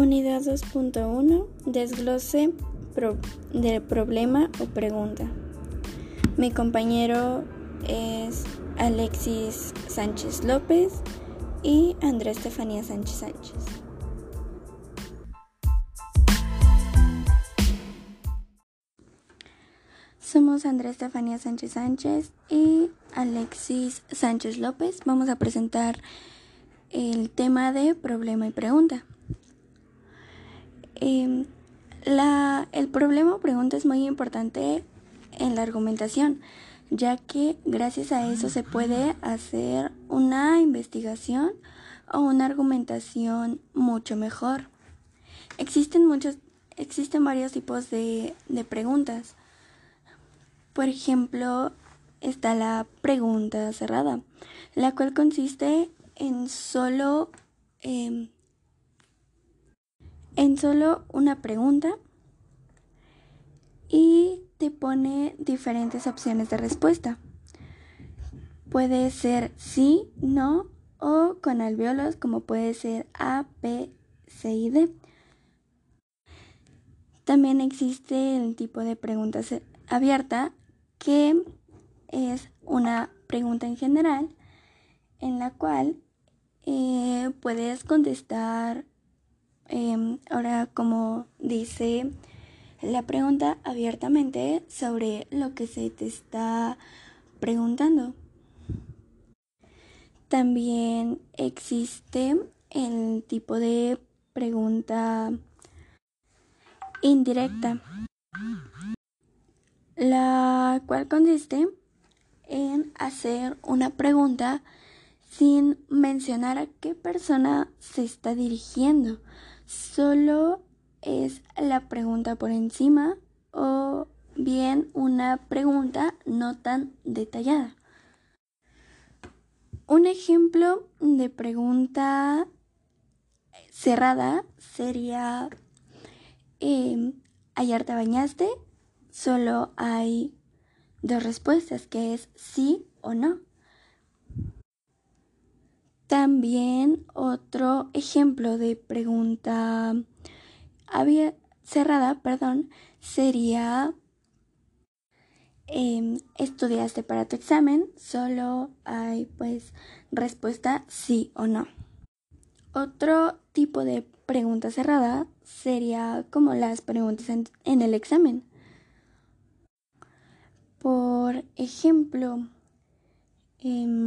Unidad 2.1 Desglose del problema o pregunta. Mi compañero es Alexis Sánchez López y Andrés Estefanía Sánchez Sánchez. Somos Andrés Estefanía Sánchez Sánchez y Alexis Sánchez López. Vamos a presentar el tema de problema y pregunta. Em, el problema o pregunta es muy importante en la argumentación, ya que gracias a eso se puede hacer una investigación o una argumentación mucho mejor. Existen muchos, existen varios tipos de, de preguntas. Por ejemplo, está la pregunta cerrada, la cual consiste en solo em, en solo una pregunta y te pone diferentes opciones de respuesta. Puede ser sí, no o con alveolos como puede ser A, B, C y D. También existe el tipo de pregunta abierta que es una pregunta en general en la cual eh, puedes contestar Em, ahora, como dice la pregunta abiertamente sobre lo que se te está preguntando. También existe el tipo de pregunta indirecta, la cual consiste en hacer una pregunta sin mencionar a qué persona se está dirigiendo solo es la pregunta por encima o bien una pregunta no tan detallada. Un ejemplo de pregunta cerrada sería, eh, ¿ayer te bañaste? Solo hay dos respuestas, que es sí o no. También otro ejemplo de pregunta cerrada, perdón, sería em, ¿estudiaste para tu examen? Solo hay pues respuesta sí o no. Otro tipo de pregunta cerrada sería como las preguntas en, el examen. Por ejemplo, em,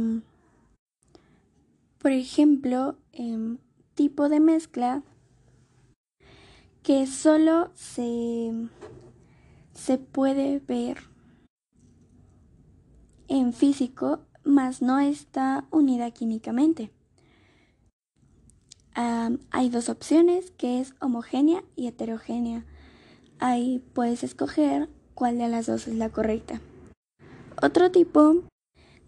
por ejemplo, em, tipo de mezcla que solo se, se puede ver en físico, mas no está unida químicamente. hay dos opciones, que es homogénea y heterogénea. Ahí puedes escoger cuál de las dos es la correcta. Otro tipo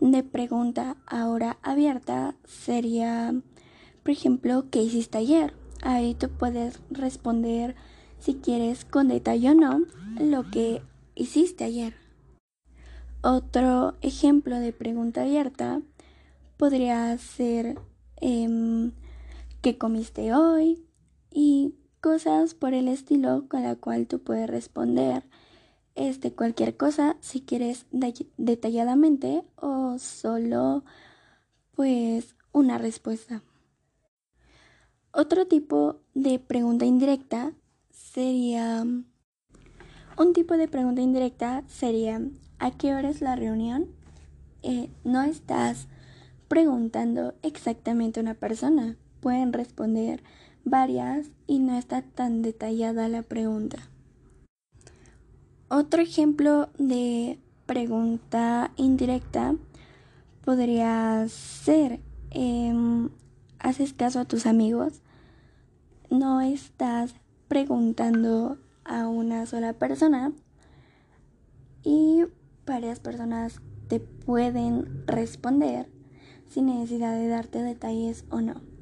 de pregunta ahora abierta sería, por ejemplo, ¿qué hiciste ayer? Ahí tú puedes responder si quieres con detalle o no lo que hiciste ayer. Otro ejemplo de pregunta abierta podría ser em, ¿qué comiste hoy? y cosas por el estilo con la cual tú puedes responder este, cualquier cosa si quieres detalladamente o solo pues una respuesta. Otro tipo de pregunta indirecta sería un tipo de pregunta indirecta sería ¿a qué hora es la reunión? Eh, no estás preguntando exactamente a una persona. Pueden responder varias y no está tan detallada la pregunta. Otro ejemplo de pregunta indirecta podría ser, em, ¿haces caso a tus amigos? No estás preguntando a una sola persona y varias personas te pueden responder sin necesidad de darte detalles o no.